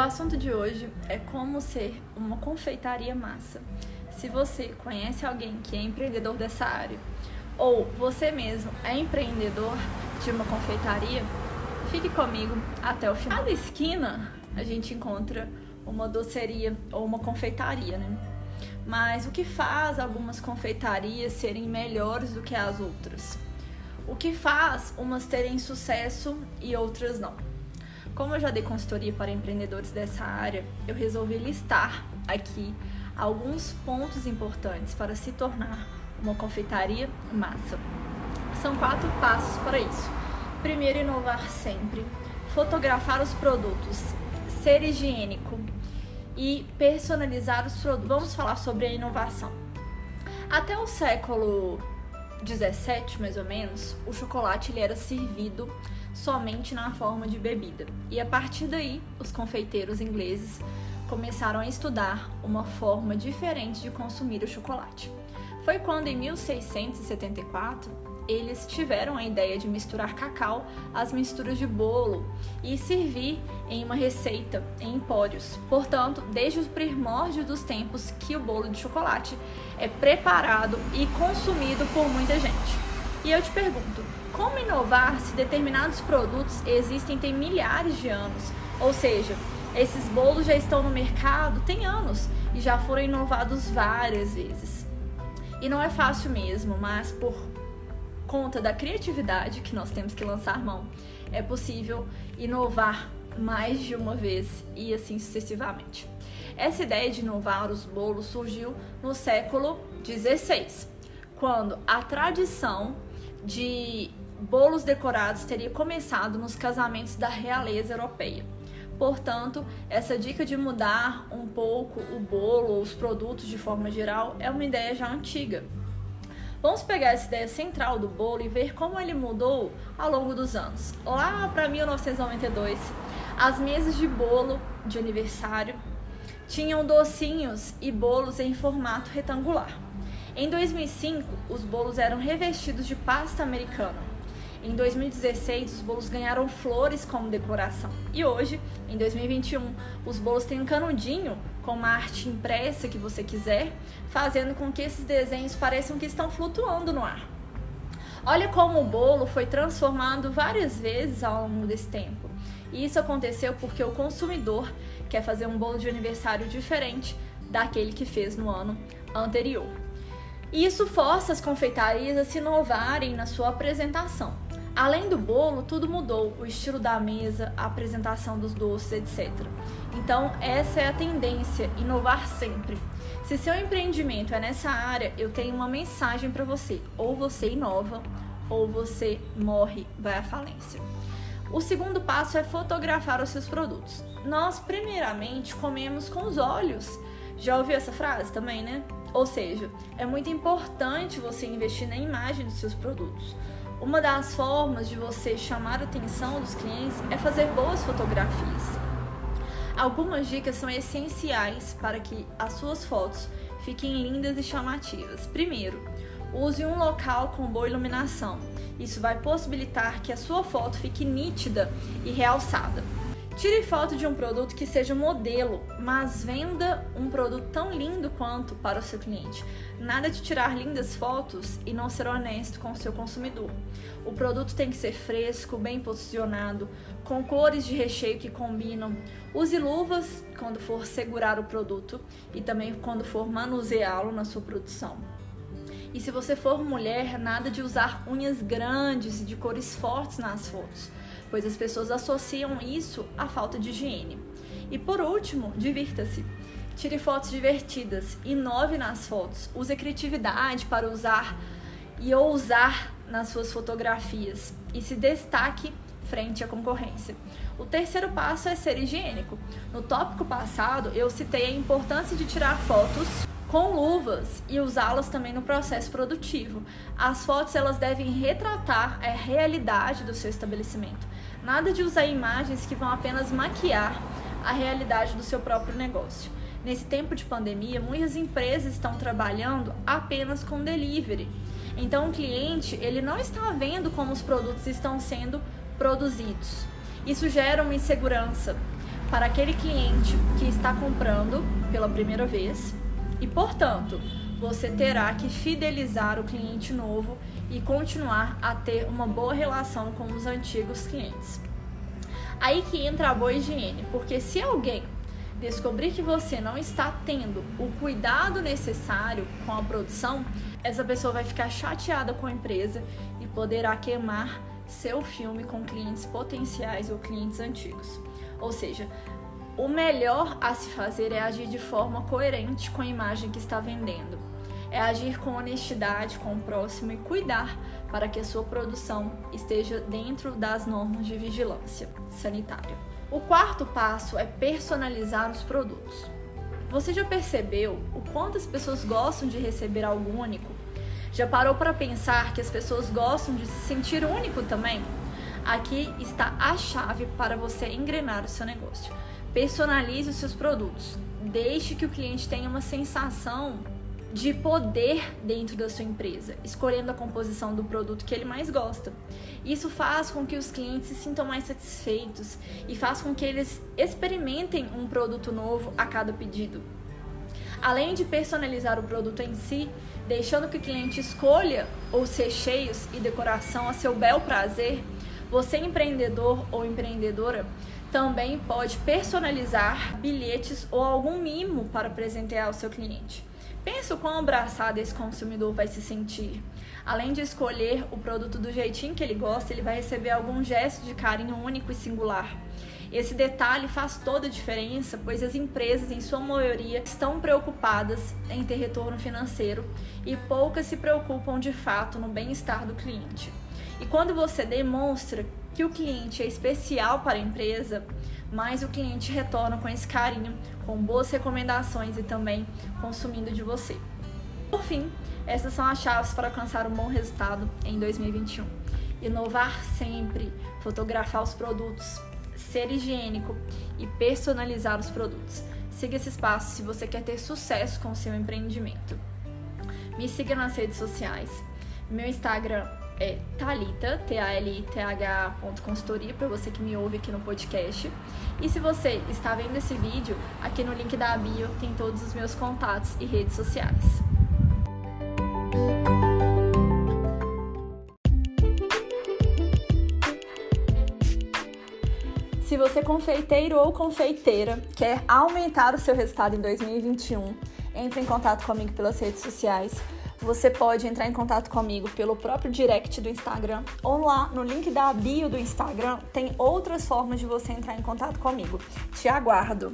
assunto de hoje é como ser uma confeitaria massa. Se você conhece alguém que é empreendedor dessa área ou você mesmo é empreendedor de uma confeitaria, fique comigo até o final. Na esquina a gente encontra uma doceria ou uma confeitaria, né? Mas o que faz algumas confeitarias serem melhores do que as outras? O que faz umas terem sucesso e outras não? Como eu já dei consultoria para empreendedores dessa área, eu resolvi listar aqui alguns pontos importantes para se tornar uma confeitaria massa. São quatro passos para isso. Primeiro, inovar sempre, fotografar os produtos, ser higiênico e personalizar os produtos. Vamos falar sobre a inovação. Até o século 17, mais ou menos, o chocolate ele era servido somente na forma de bebida. E a partir daí, os confeiteiros ingleses começaram a estudar uma forma diferente de consumir o chocolate. Foi quando, em 1674, eles tiveram a ideia de misturar cacau às misturas de bolo e servir em uma receita em empórios. Portanto, desde os primórdios dos tempos que o bolo de chocolate é preparado e consumido por muita gente. E eu te pergunto, como inovar se determinados produtos existem tem milhares de anos? Ou seja, esses bolos já estão no mercado tem anos e já foram inovados várias vezes. E não é fácil mesmo, mas por conta da criatividade que nós temos que lançar mão, é possível inovar mais de uma vez e assim sucessivamente. Essa ideia de inovar os bolos surgiu no século XVI, quando a tradição de bolos decorados teria começado nos casamentos da realeza europeia. Portanto, essa dica de mudar um pouco o bolo ou os produtos de forma geral é uma ideia já antiga, Vamos pegar essa ideia central do bolo e ver como ele mudou ao longo dos anos. Lá para 1992, as mesas de bolo de aniversário tinham docinhos e bolos em formato retangular. Em 2005, os bolos eram revestidos de pasta americana. Em 2016, os bolos ganharam flores como decoração. E hoje, em 2021, os bolos têm um canudinho com uma arte impressa que você quiser, fazendo com que esses desenhos pareçam que estão flutuando no ar. Olha como o bolo foi transformado várias vezes ao longo desse tempo. E isso aconteceu porque o consumidor quer fazer um bolo de aniversário diferente daquele que fez no ano anterior. E isso força as confeitarias a se inovarem na sua apresentação. Além do bolo, tudo mudou, o estilo da mesa, a apresentação dos doces, etc. Então, essa é a tendência, inovar sempre. Se seu empreendimento é nessa área, eu tenho uma mensagem para você: ou você inova, ou você morre, vai à falência. O segundo passo é fotografar os seus produtos. Nós, primeiramente, comemos com os olhos. Já ouviu essa frase também, né? Ou seja, é muito importante você investir na imagem dos seus produtos. Uma das formas de você chamar a atenção dos clientes é fazer boas fotografias. Algumas dicas são essenciais para que as suas fotos fiquem lindas e chamativas. Primeiro, use um local com boa iluminação. Isso vai possibilitar que a sua foto fique nítida e realçada. Tire foto de um produto que seja modelo, mas venda um produto tão lindo quanto para o seu cliente. Nada de tirar lindas fotos e não ser honesto com o seu consumidor. O produto tem que ser fresco, bem posicionado, com cores de recheio que combinam. Use luvas quando for segurar o produto e também quando for manuseá-lo na sua produção. E se você for mulher, nada de usar unhas grandes e de cores fortes nas fotos pois as pessoas associam isso à falta de higiene. E por último, divirta-se. Tire fotos divertidas, inove nas fotos, use criatividade para usar e ousar nas suas fotografias e se destaque frente à concorrência. O terceiro passo é ser higiênico. No tópico passado, eu citei a importância de tirar fotos com luvas e usá-las também no processo produtivo. As fotos elas devem retratar a realidade do seu estabelecimento. Nada de usar imagens que vão apenas maquiar a realidade do seu próprio negócio. Nesse tempo de pandemia, muitas empresas estão trabalhando apenas com delivery. Então o cliente, ele não está vendo como os produtos estão sendo produzidos. Isso gera uma insegurança, para aquele cliente que está comprando pela primeira vez e, portanto, você terá que fidelizar o cliente novo e continuar a ter uma boa relação com os antigos clientes. Aí que entra a boa higiene, porque se alguém descobrir que você não está tendo o cuidado necessário com a produção, essa pessoa vai ficar chateada com a empresa e poderá queimar seu filme com clientes potenciais ou clientes antigos. Ou seja, o melhor a se fazer é agir de forma coerente com a imagem que está vendendo. É agir com honestidade com o próximo e cuidar para que a sua produção esteja dentro das normas de vigilância sanitária. O quarto passo é personalizar os produtos. Você já percebeu o quanto as pessoas gostam de receber algo único? Já parou para pensar que as pessoas gostam de se sentir único também? Aqui está a chave para você engrenar o seu negócio. Personalize os seus produtos. Deixe que o cliente tenha uma sensação de poder dentro da sua empresa, escolhendo a composição do produto que ele mais gosta. Isso faz com que os clientes se sintam mais satisfeitos e faz com que eles experimentem um produto novo a cada pedido. Além de personalizar o produto em si, deixando que o cliente escolha os recheios e decoração a seu bel prazer, você empreendedor ou empreendedora também pode personalizar bilhetes ou algum mimo para presentear ao seu cliente. Pensa o quão abraçado esse consumidor vai se sentir. Além de escolher o produto do jeitinho que ele gosta, ele vai receber algum gesto de carinho único e singular. Esse detalhe faz toda a diferença, pois as empresas, em sua maioria, estão preocupadas em ter retorno financeiro e poucas se preocupam de fato no bem-estar do cliente. E quando você demonstra que o cliente é especial para a empresa, mais o cliente retorna com esse carinho, com boas recomendações e também consumindo de você. Por fim, essas são as chaves para alcançar um bom resultado em 2021. Inovar sempre, fotografar os produtos, ser higiênico e personalizar os produtos. Siga esses passos se você quer ter sucesso com o seu empreendimento. Me siga nas redes sociais. Meu Instagram é Talita, T-A-L-I-T-H consultoria, para você que me ouve aqui no podcast. E se você está vendo esse vídeo, aqui no link da bio tem todos os meus contatos e redes sociais. Se você confeiteiro ou confeiteira quer aumentar o seu resultado em 2021, entre em contato comigo pelas redes sociais você pode entrar em contato comigo pelo próprio direct do Instagram ou lá no link da bio do Instagram tem outras formas de você entrar em contato comigo. Te aguardo!